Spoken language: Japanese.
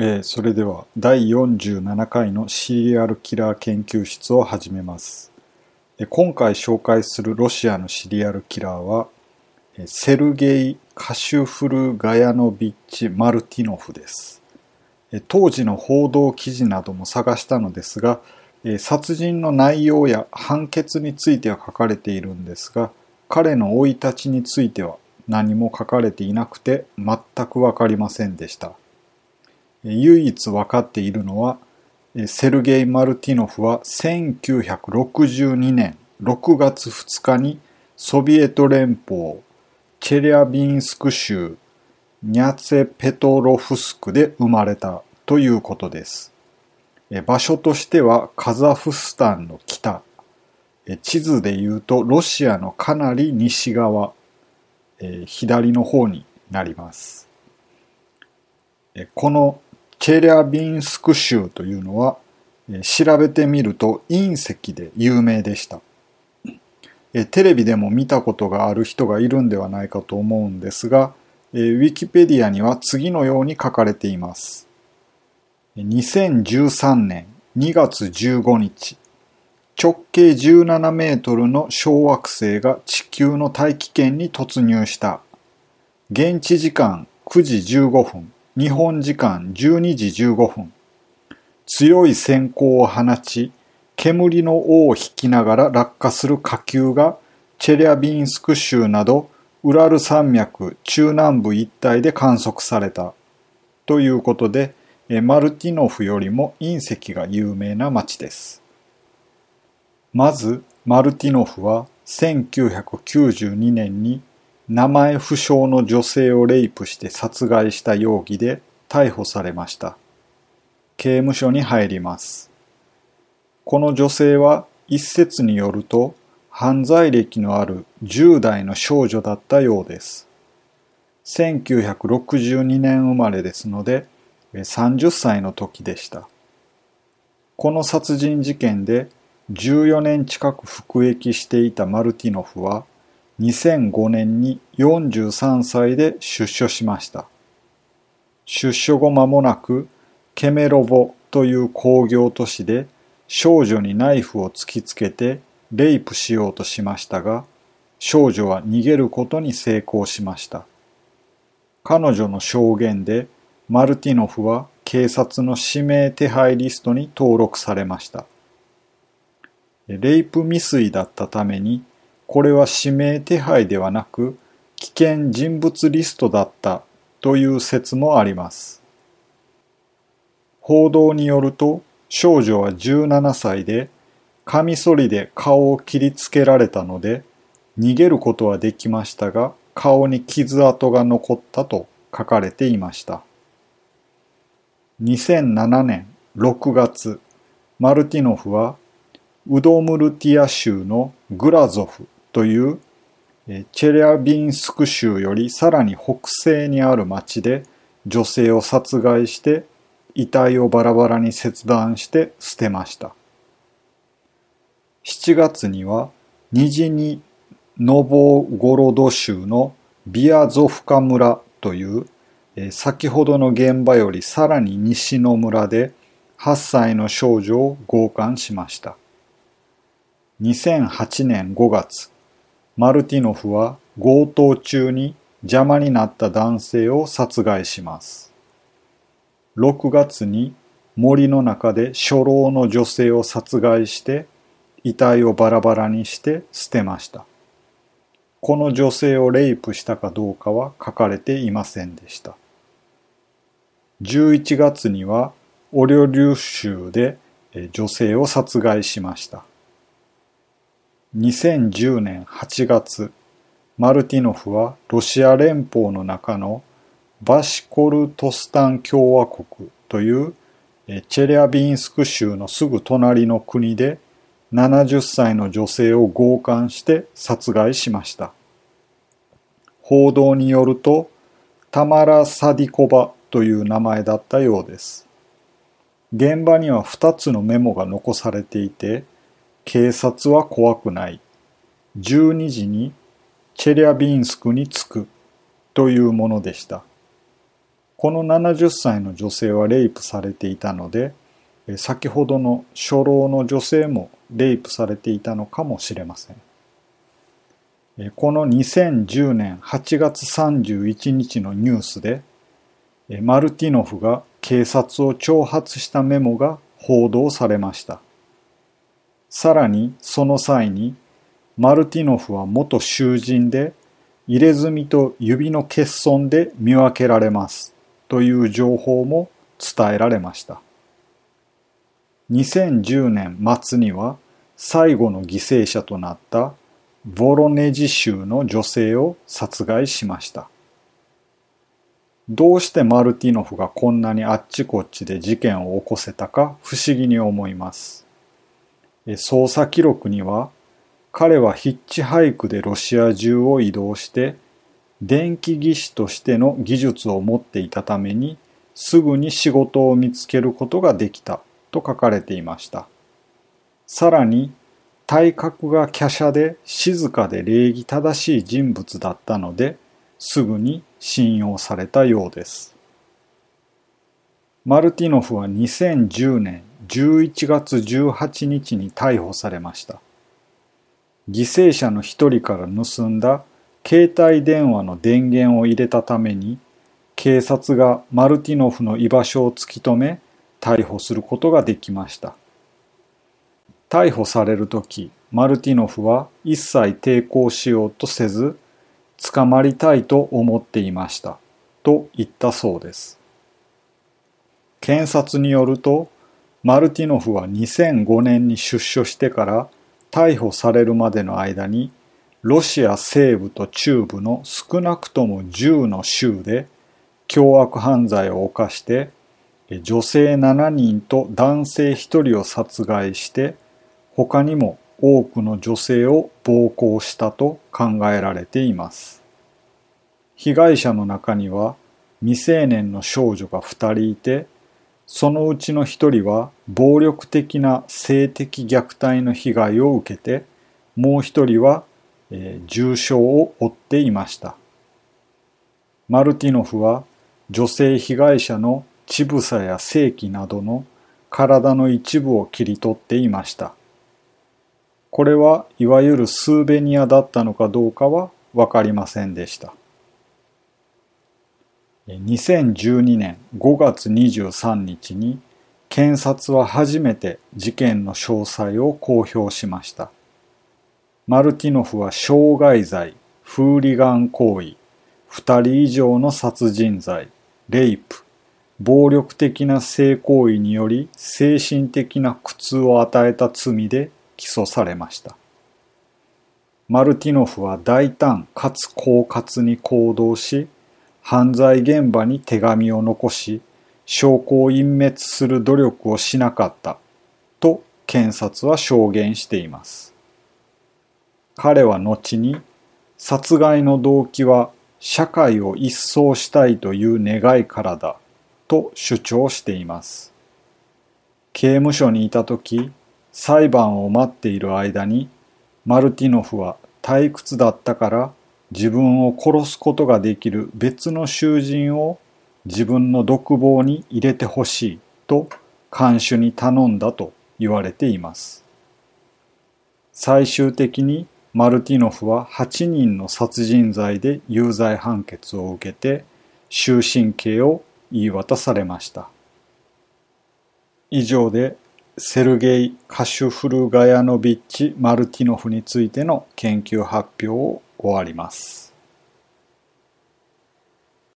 えーそれでは第47回のシリアルキラー研究室を始めます。えー今回紹介するロシアのシリアルキラーは、えーセルゲイ・カシュフル・ガヤノビッチ・マルティノフです。えー当時の報道記事なども探したのですが、えー殺人の内容や判決については書かれているんですが、彼の生い立ちについては何も書かれていなくて全くわかりませんでした。唯一分かっているのは、セルゲイ・マルティノフは1962年6月2日にソビエト連邦チェリャビンスク州ニャツェペトロフスクで生まれたということです。場所としてはカザフスタンの北、地図で言うとロシアのかなり西側、左の方になります。このチェリャビンスク州というのは、調べてみると隕石で有名でした。テレビでも見たことがある人がいるんではないかと思うんですが、ウィキペディアには次のように書かれています。2013年2月15日、直径17メートルの小惑星が地球の大気圏に突入した。現地時間9時15分、日本時間12時15分。強い閃光を放ち、煙の尾を引きながら落下する火球がチェリャビンスク州などウラル山脈中南部一帯で観測された。ということで、マルティノフよりも隕石が有名な町です。まず、マルティノフは1992年に名前不詳の女性をレイプして殺害した容疑で逮捕されました。刑務所に入ります。この女性は一説によると犯罪歴のある10代の少女だったようです。1962年生まれですので30歳の時でした。この殺人事件で14年近く服役していたマルティノフは2005年に43歳で出所しました。出所後間もなくケメロボという工業都市で少女にナイフを突きつけてレイプしようとしましたが少女は逃げることに成功しました。彼女の証言でマルティノフは警察の指名手配リストに登録されました。レイプ未遂だったためにこれは指名手配ではなく危険人物リストだったという説もあります。報道によると少女は17歳でカミソリで顔を切りつけられたので逃げることはできましたが顔に傷跡が残ったと書かれていました。2007年6月、マルティノフはウドムルティア州のグラゾフというチェリャビンスク州よりさらに北西にある町で女性を殺害して遺体をバラバラに切断して捨てました。7月にはニジニ・ノボゴロド州のビアゾフカ村という先ほどの現場よりさらに西の村で8歳の少女を強姦しました。2008年5月、マルティノフは強盗中に邪魔になった男性を殺害します。6月に森の中で初老の女性を殺害して遺体をバラバラにして捨てました。この女性をレイプしたかどうかは書かれていませんでした。11月にはオリョリュ州で女性を殺害しました。2010年8月、マルティノフはロシア連邦の中のバシコルトスタン共和国というチェリャビンスク州のすぐ隣の国で70歳の女性を強姦して殺害しました。報道によると、タマラ・サディコバという名前だったようです。現場には2つのメモが残されていて、警察は怖くない。12時にチェリャビンスクに着くというものでした。この70歳の女性はレイプされていたので、先ほどの初老の女性もレイプされていたのかもしれません。この2010年8月31日のニュースで、マルティノフが警察を挑発したメモが報道されました。さらにその際に、マルティノフは元囚人で、入れ墨と指の欠損で見分けられますという情報も伝えられました。2010年末には最後の犠牲者となったボロネジ州の女性を殺害しました。どうしてマルティノフがこんなにあっちこっちで事件を起こせたか不思議に思います。捜査記録には彼はヒッチハイクでロシア中を移動して電気技師としての技術を持っていたためにすぐに仕事を見つけることができたと書かれていました。さらに体格が華奢で静かで礼儀正しい人物だったのですぐに信用されたようです。マルティノフは2010年11月18日に逮捕されました。犠牲者の一人から盗んだ携帯電話の電源を入れたために警察がマルティノフの居場所を突き止め逮捕することができました。逮捕される時マルティノフは一切抵抗しようとせず捕まりたいと思っていましたと言ったそうです検察によるとマルティノフは2005年に出所してから逮捕されるまでの間にロシア西部と中部の少なくとも10の州で凶悪犯罪を犯して女性7人と男性1人を殺害して他にも多くの女性を暴行したと考えられています。被害者の中には未成年の少女が2人いて、そのうちの1人は暴力的な性的虐待の被害を受けて、もう1人は、えー、重傷を負っていました。マルティノフは女性被害者の乳房や性器などの体の一部を切り取っていました。これはいわゆるスーベニアだったのかどうかはわかりませんでした。2012年5月23日に検察は初めて事件の詳細を公表しました。マルティノフは傷害罪、フーリガン行為、2人以上の殺人罪、レイプ、暴力的な性行為により精神的な苦痛を与えた罪で起訴されました。マルティノフは大胆かつ狡猾に行動し、犯罪現場に手紙を残し、証拠を隠滅する努力をしなかったと検察は証言しています。彼は後に殺害の動機は社会を一掃したいという願いからだと主張しています。刑務所にいた時、裁判を待っている間にマルティノフは退屈だったから自分を殺すことができる別の囚人を自分の独房に入れてほしいと看守に頼んだと言われています。最終的にマルティノフは8人の殺人罪で有罪判決を受けて終身刑を言い渡されました。以上でセルゲイ・カシュフルガヤノビッチ・マルティノフについての研究発表を終わります。